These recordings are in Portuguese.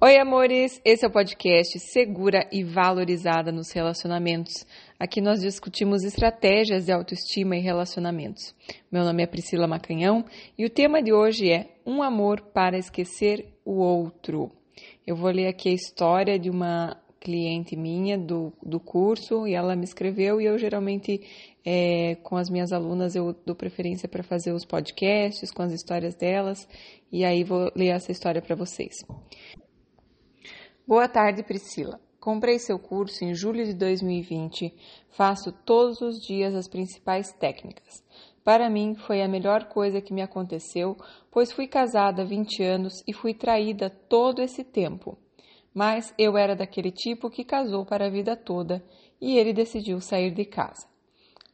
Oi, amores! Esse é o podcast Segura e Valorizada nos Relacionamentos. Aqui nós discutimos estratégias de autoestima e relacionamentos. Meu nome é Priscila Macanhão e o tema de hoje é Um amor para esquecer o outro. Eu vou ler aqui a história de uma cliente minha do, do curso e ela me escreveu e eu geralmente é, com as minhas alunas eu dou preferência para fazer os podcasts com as histórias delas e aí vou ler essa história para vocês. Boa tarde, Priscila. Comprei seu curso em julho de 2020. Faço todos os dias as principais técnicas. Para mim, foi a melhor coisa que me aconteceu, pois fui casada há 20 anos e fui traída todo esse tempo. Mas eu era daquele tipo que casou para a vida toda e ele decidiu sair de casa.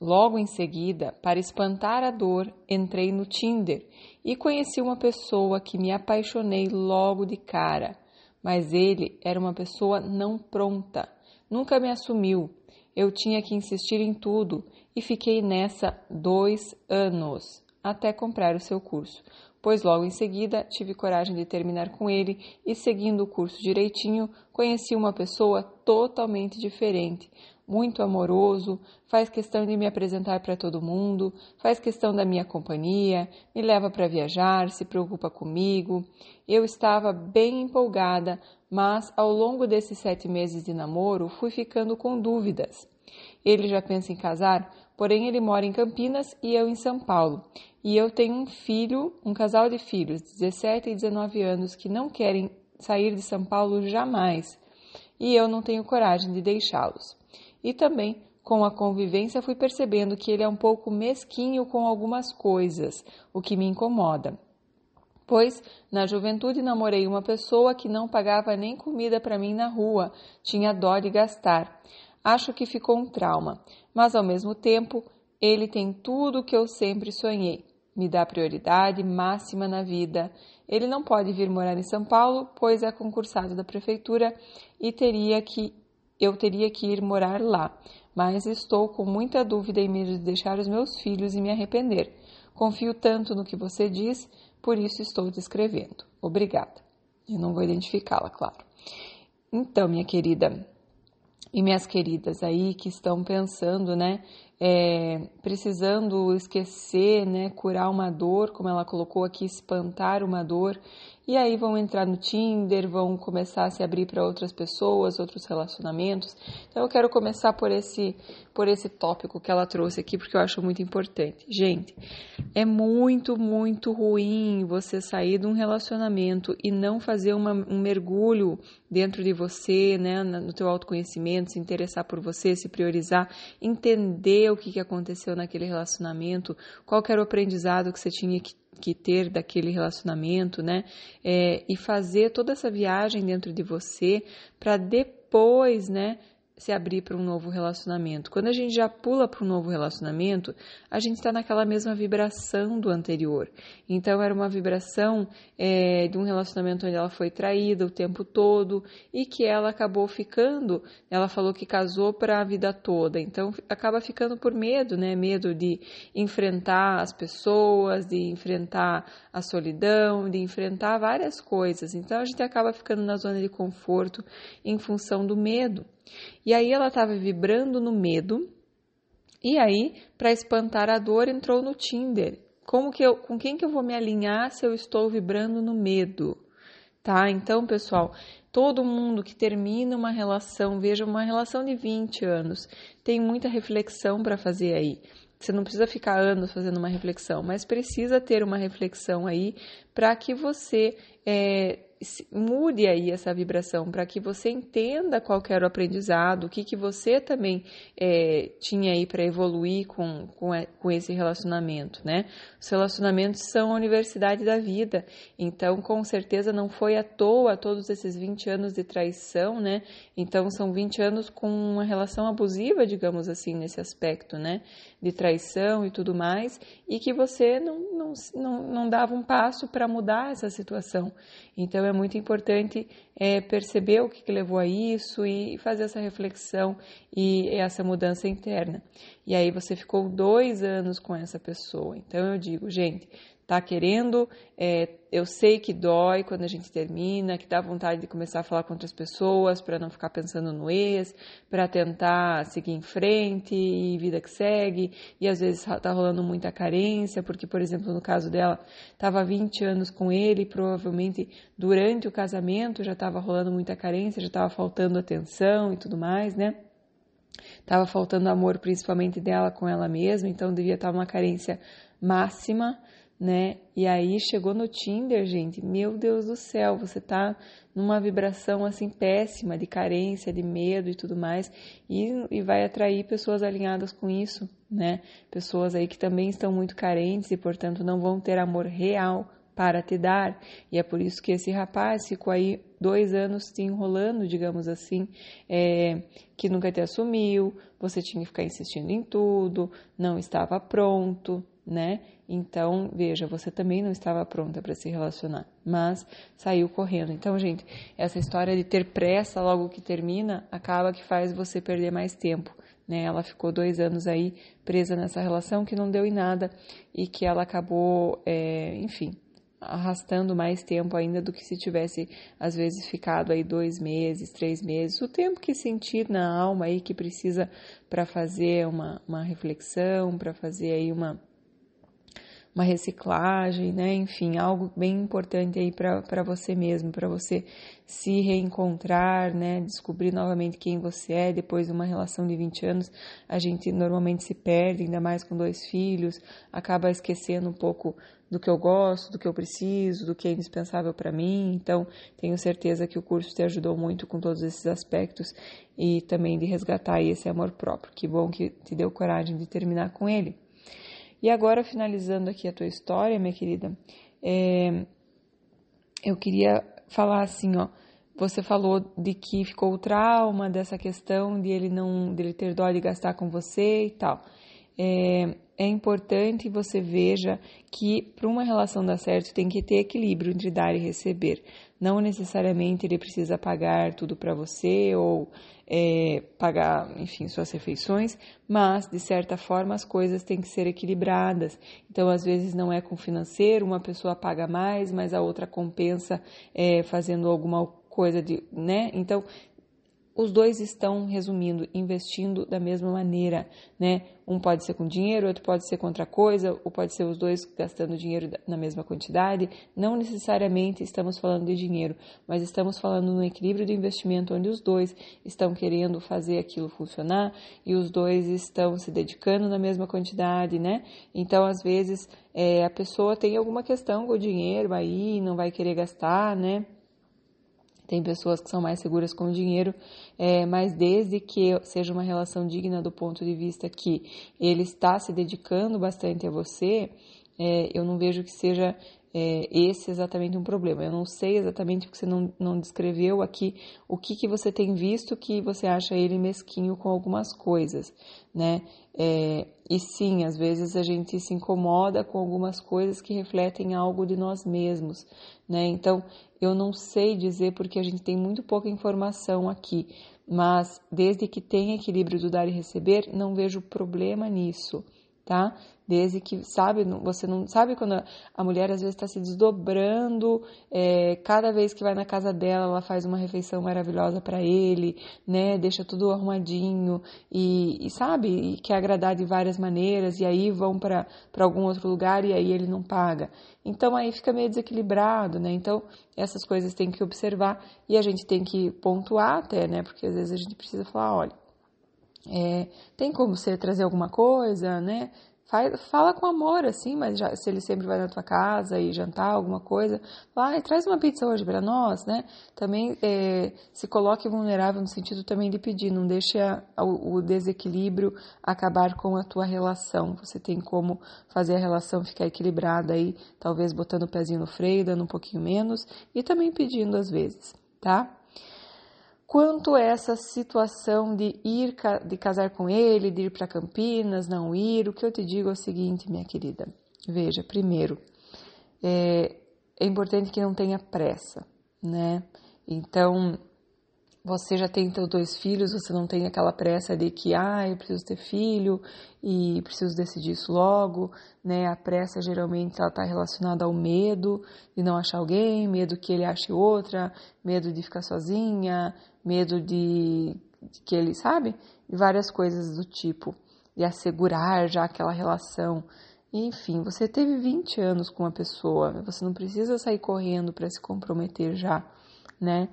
Logo em seguida, para espantar a dor, entrei no Tinder e conheci uma pessoa que me apaixonei logo de cara mas ele era uma pessoa não pronta, nunca me assumiu. Eu tinha que insistir em tudo e fiquei nessa dois anos até comprar o seu curso, pois logo em seguida tive coragem de terminar com ele e, seguindo o curso direitinho, conheci uma pessoa totalmente diferente, muito amoroso, faz questão de me apresentar para todo mundo, faz questão da minha companhia, me leva para viajar, se preocupa comigo. Eu estava bem empolgada, mas ao longo desses sete meses de namoro fui ficando com dúvidas. Ele já pensa em casar, porém ele mora em Campinas e eu em São Paulo. E eu tenho um filho, um casal de filhos, 17 e 19 anos, que não querem sair de São Paulo jamais. E eu não tenho coragem de deixá-los. E também, com a convivência, fui percebendo que ele é um pouco mesquinho com algumas coisas, o que me incomoda. Pois, na juventude, namorei uma pessoa que não pagava nem comida para mim na rua, tinha dó de gastar. Acho que ficou um trauma, mas ao mesmo tempo, ele tem tudo o que eu sempre sonhei. Me dá prioridade máxima na vida. Ele não pode vir morar em São Paulo, pois é concursado da prefeitura e teria que eu teria que ir morar lá, mas estou com muita dúvida e medo de deixar os meus filhos e me arrepender. Confio tanto no que você diz, por isso estou te escrevendo. Obrigada. Eu não vou identificá-la, claro. Então, minha querida e minhas queridas aí que estão pensando, né, é, precisando esquecer, né, curar uma dor, como ela colocou aqui, espantar uma dor, e aí vão entrar no Tinder, vão começar a se abrir para outras pessoas, outros relacionamentos. Então eu quero começar por esse por esse tópico que ela trouxe aqui porque eu acho muito importante. Gente, é muito muito ruim você sair de um relacionamento e não fazer uma, um mergulho dentro de você, né, no teu autoconhecimento, se interessar por você, se priorizar, entender o que, que aconteceu naquele relacionamento, qual era o aprendizado que você tinha que que ter daquele relacionamento, né? É, e fazer toda essa viagem dentro de você para depois, né? Se abrir para um novo relacionamento. Quando a gente já pula para um novo relacionamento, a gente está naquela mesma vibração do anterior. Então, era uma vibração é, de um relacionamento onde ela foi traída o tempo todo e que ela acabou ficando. Ela falou que casou para a vida toda. Então, acaba ficando por medo, né? Medo de enfrentar as pessoas, de enfrentar a solidão, de enfrentar várias coisas. Então, a gente acaba ficando na zona de conforto em função do medo. E aí ela estava vibrando no medo. E aí, para espantar a dor, entrou no Tinder. Como que eu, com quem que eu vou me alinhar se eu estou vibrando no medo? Tá? Então, pessoal, todo mundo que termina uma relação, veja uma relação de 20 anos, tem muita reflexão para fazer aí. Você não precisa ficar anos fazendo uma reflexão, mas precisa ter uma reflexão aí para que você é, mude aí essa vibração para que você entenda qual era o aprendizado, o que, que você também é, tinha aí para evoluir com, com, com esse relacionamento, né? Os relacionamentos são a universidade da vida, então com certeza não foi à toa todos esses 20 anos de traição, né? Então são 20 anos com uma relação abusiva, digamos assim, nesse aspecto, né? De traição e tudo mais, e que você não, não, não, não dava um passo para mudar essa situação. Então é muito importante é, perceber o que, que levou a isso e fazer essa reflexão e essa mudança interna. E aí você ficou dois anos com essa pessoa. Então eu digo, gente, tá querendo, é, eu sei que dói quando a gente termina, que dá vontade de começar a falar com outras pessoas para não ficar pensando no ex, para tentar seguir em frente e vida que segue, e às vezes tá rolando muita carência, porque, por exemplo, no caso dela, estava 20 anos com ele, provavelmente durante o casamento já estava rolando muita carência, já estava faltando atenção e tudo mais, né? Tava faltando amor, principalmente dela com ela mesma, então devia estar uma carência máxima, né? E aí chegou no Tinder, gente, meu Deus do céu, você tá numa vibração assim péssima de carência, de medo e tudo mais, e, e vai atrair pessoas alinhadas com isso, né? Pessoas aí que também estão muito carentes e, portanto, não vão ter amor real para te dar. E é por isso que esse rapaz ficou aí dois anos te enrolando, digamos assim, é, que nunca te assumiu, você tinha que ficar insistindo em tudo, não estava pronto, né? Então, veja, você também não estava pronta para se relacionar, mas saiu correndo. Então, gente, essa história de ter pressa logo que termina acaba que faz você perder mais tempo. Né? Ela ficou dois anos aí presa nessa relação que não deu em nada e que ela acabou, é, enfim, arrastando mais tempo ainda do que se tivesse, às vezes, ficado aí dois meses, três meses, o tempo que sentir na alma aí que precisa para fazer uma, uma reflexão, para fazer aí uma uma reciclagem, né? Enfim, algo bem importante aí para você mesmo, para você se reencontrar, né? Descobrir novamente quem você é depois de uma relação de 20 anos. A gente normalmente se perde, ainda mais com dois filhos, acaba esquecendo um pouco do que eu gosto, do que eu preciso, do que é indispensável para mim. Então, tenho certeza que o curso te ajudou muito com todos esses aspectos e também de resgatar esse amor próprio. Que bom que te deu coragem de terminar com ele. E agora, finalizando aqui a tua história, minha querida, é, eu queria falar assim, ó. Você falou de que ficou o trauma dessa questão de ele não, dele ter dó de gastar com você e tal. É, é importante você veja que para uma relação dar certo tem que ter equilíbrio entre dar e receber. Não necessariamente ele precisa pagar tudo para você ou é, pagar, enfim, suas refeições, mas de certa forma as coisas têm que ser equilibradas. Então, às vezes não é com financeiro, uma pessoa paga mais, mas a outra compensa é, fazendo alguma coisa de, né? Então, os dois estão, resumindo, investindo da mesma maneira, né? Um pode ser com dinheiro, outro pode ser com outra coisa, ou pode ser os dois gastando dinheiro na mesma quantidade. Não necessariamente estamos falando de dinheiro, mas estamos falando no equilíbrio do investimento onde os dois estão querendo fazer aquilo funcionar e os dois estão se dedicando na mesma quantidade, né? Então, às vezes, é, a pessoa tem alguma questão com o dinheiro aí, não vai querer gastar, né? Tem pessoas que são mais seguras com o dinheiro, é, mas desde que seja uma relação digna do ponto de vista que ele está se dedicando bastante a você, é, eu não vejo que seja é, esse exatamente um problema. Eu não sei exatamente porque você não, não descreveu aqui o que, que você tem visto que você acha ele mesquinho com algumas coisas, né? É, e sim, às vezes a gente se incomoda com algumas coisas que refletem algo de nós mesmos, né? Então, eu não sei dizer porque a gente tem muito pouca informação aqui, mas desde que tenha equilíbrio do dar e receber, não vejo problema nisso, tá? Desde que, sabe, você não sabe quando a mulher às vezes está se desdobrando, é, cada vez que vai na casa dela, ela faz uma refeição maravilhosa para ele, né? Deixa tudo arrumadinho e, e, sabe, e quer agradar de várias maneiras, e aí vão para algum outro lugar e aí ele não paga. Então aí fica meio desequilibrado, né? Então essas coisas tem que observar e a gente tem que pontuar até, né? Porque às vezes a gente precisa falar, olha, é, tem como você trazer alguma coisa, né? Fala com amor, assim, mas já, se ele sempre vai na tua casa e jantar alguma coisa, vai, traz uma pizza hoje para nós, né? Também é, se coloque vulnerável no sentido também de pedir, não deixe a, o desequilíbrio acabar com a tua relação. Você tem como fazer a relação ficar equilibrada aí, talvez botando o pezinho no freio, dando um pouquinho menos e também pedindo às vezes, tá? Quanto essa situação de ir de casar com ele, de ir para Campinas, não ir, o que eu te digo é o seguinte, minha querida. Veja, primeiro, é, é importante que não tenha pressa, né? Então, você já tem teus dois filhos, você não tem aquela pressa de que, ah, eu preciso ter filho e preciso decidir isso logo, né? A pressa geralmente ela está relacionada ao medo de não achar alguém, medo que ele ache outra, medo de ficar sozinha, medo de, de que ele, sabe? E várias coisas do tipo, de assegurar já aquela relação. Enfim, você teve 20 anos com uma pessoa, você não precisa sair correndo para se comprometer já, né?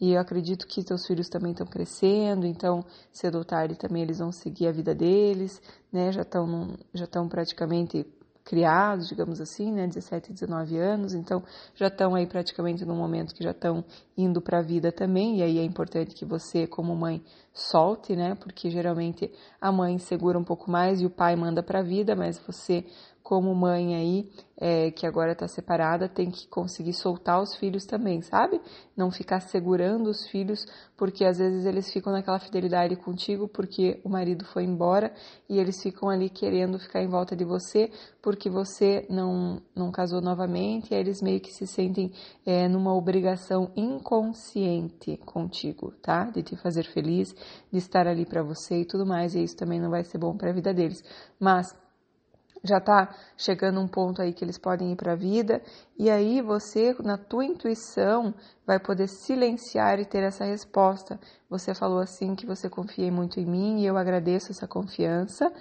E eu acredito que seus filhos também estão crescendo, então cedo ou tarde também eles vão seguir a vida deles, né? Já estão já estão praticamente criados, digamos assim, né, 17, 19 anos, então já estão aí praticamente no momento que já estão indo para a vida também, e aí é importante que você, como mãe, solte, né, porque geralmente a mãe segura um pouco mais e o pai manda para a vida, mas você como mãe aí, é, que agora está separada, tem que conseguir soltar os filhos também, sabe? Não ficar segurando os filhos, porque às vezes eles ficam naquela fidelidade contigo porque o marido foi embora e eles ficam ali querendo ficar em volta de você porque você não, não casou novamente e eles meio que se sentem é, numa obrigação inconsciente contigo, tá? De te fazer feliz, de estar ali para você e tudo mais, e isso também não vai ser bom para a vida deles. Mas já está chegando um ponto aí que eles podem ir para a vida, e aí você, na tua intuição, vai poder silenciar e ter essa resposta. Você falou assim que você confia muito em mim e eu agradeço essa confiança,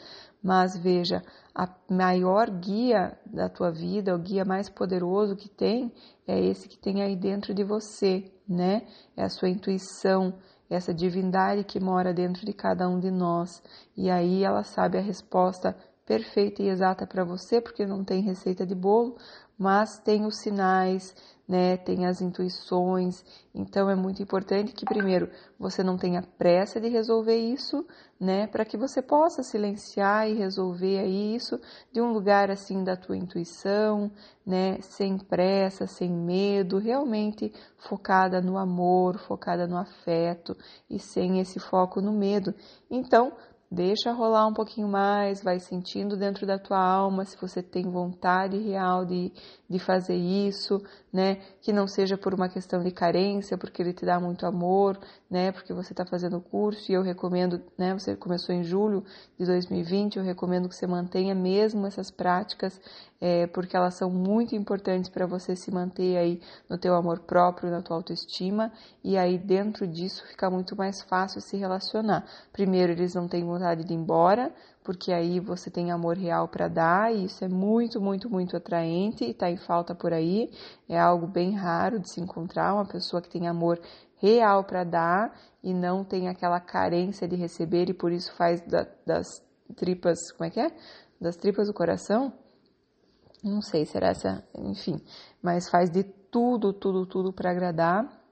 mas veja, a maior guia da tua vida, o guia mais poderoso que tem, é esse que tem aí dentro de você, né? É a sua intuição, essa divindade que mora dentro de cada um de nós. E aí ela sabe a resposta perfeita e exata para você, porque não tem receita de bolo, mas tem os sinais, né, tem as intuições. Então é muito importante que primeiro você não tenha pressa de resolver isso, né, para que você possa silenciar e resolver aí isso de um lugar assim da tua intuição, né, sem pressa, sem medo, realmente focada no amor, focada no afeto e sem esse foco no medo. Então, Deixa rolar um pouquinho mais, vai sentindo dentro da tua alma se você tem vontade real de, de fazer isso, né? Que não seja por uma questão de carência, porque ele te dá muito amor, né? Porque você está fazendo o curso e eu recomendo, né? Você começou em julho de 2020, eu recomendo que você mantenha mesmo essas práticas, é, porque elas são muito importantes para você se manter aí no teu amor próprio, na tua autoestima e aí dentro disso fica muito mais fácil se relacionar. Primeiro, eles não têm vontade de ir embora, porque aí você tem amor real para dar e isso é muito, muito, muito atraente e está em falta por aí. É algo bem raro de se encontrar uma pessoa que tem amor real para dar e não tem aquela carência de receber e por isso faz da, das tripas, como é que é? Das tripas do coração? Não sei, será essa, enfim, mas faz de tudo, tudo, tudo para agradar.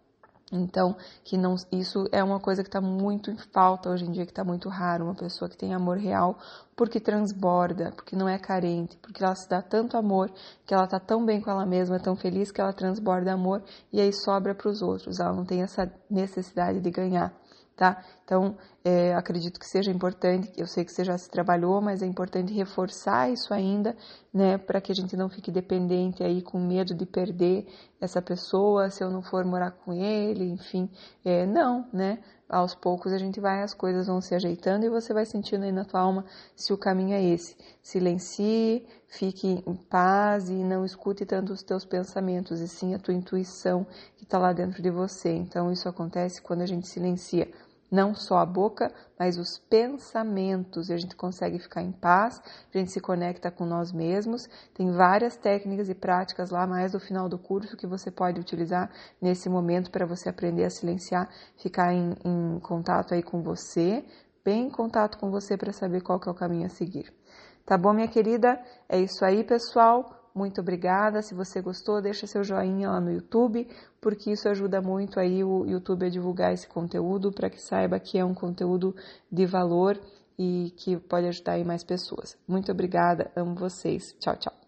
Então, que não, isso é uma coisa que está muito em falta hoje em dia, que está muito raro, uma pessoa que tem amor real, porque transborda, porque não é carente, porque ela se dá tanto amor, que ela está tão bem com ela mesma, tão feliz que ela transborda amor e aí sobra para os outros. Ela não tem essa necessidade de ganhar tá? Então, é, acredito que seja importante, eu sei que você já se trabalhou, mas é importante reforçar isso ainda, né, para que a gente não fique dependente aí com medo de perder essa pessoa se eu não for morar com ele, enfim, é, não, né? Aos poucos a gente vai, as coisas vão se ajeitando e você vai sentindo aí na tua alma se o caminho é esse. Silencie, fique em paz e não escute tanto os teus pensamentos, e sim a tua intuição que está lá dentro de você. Então, isso acontece quando a gente silencia não só a boca, mas os pensamentos, e a gente consegue ficar em paz, a gente se conecta com nós mesmos. Tem várias técnicas e práticas lá mais no final do curso que você pode utilizar nesse momento para você aprender a silenciar, ficar em, em contato aí com você, bem em contato com você para saber qual que é o caminho a seguir. Tá bom, minha querida? É isso aí, pessoal. Muito obrigada. Se você gostou, deixa seu joinha lá no YouTube, porque isso ajuda muito aí o YouTube a divulgar esse conteúdo para que saiba que é um conteúdo de valor e que pode ajudar aí mais pessoas. Muito obrigada, amo vocês. Tchau, tchau.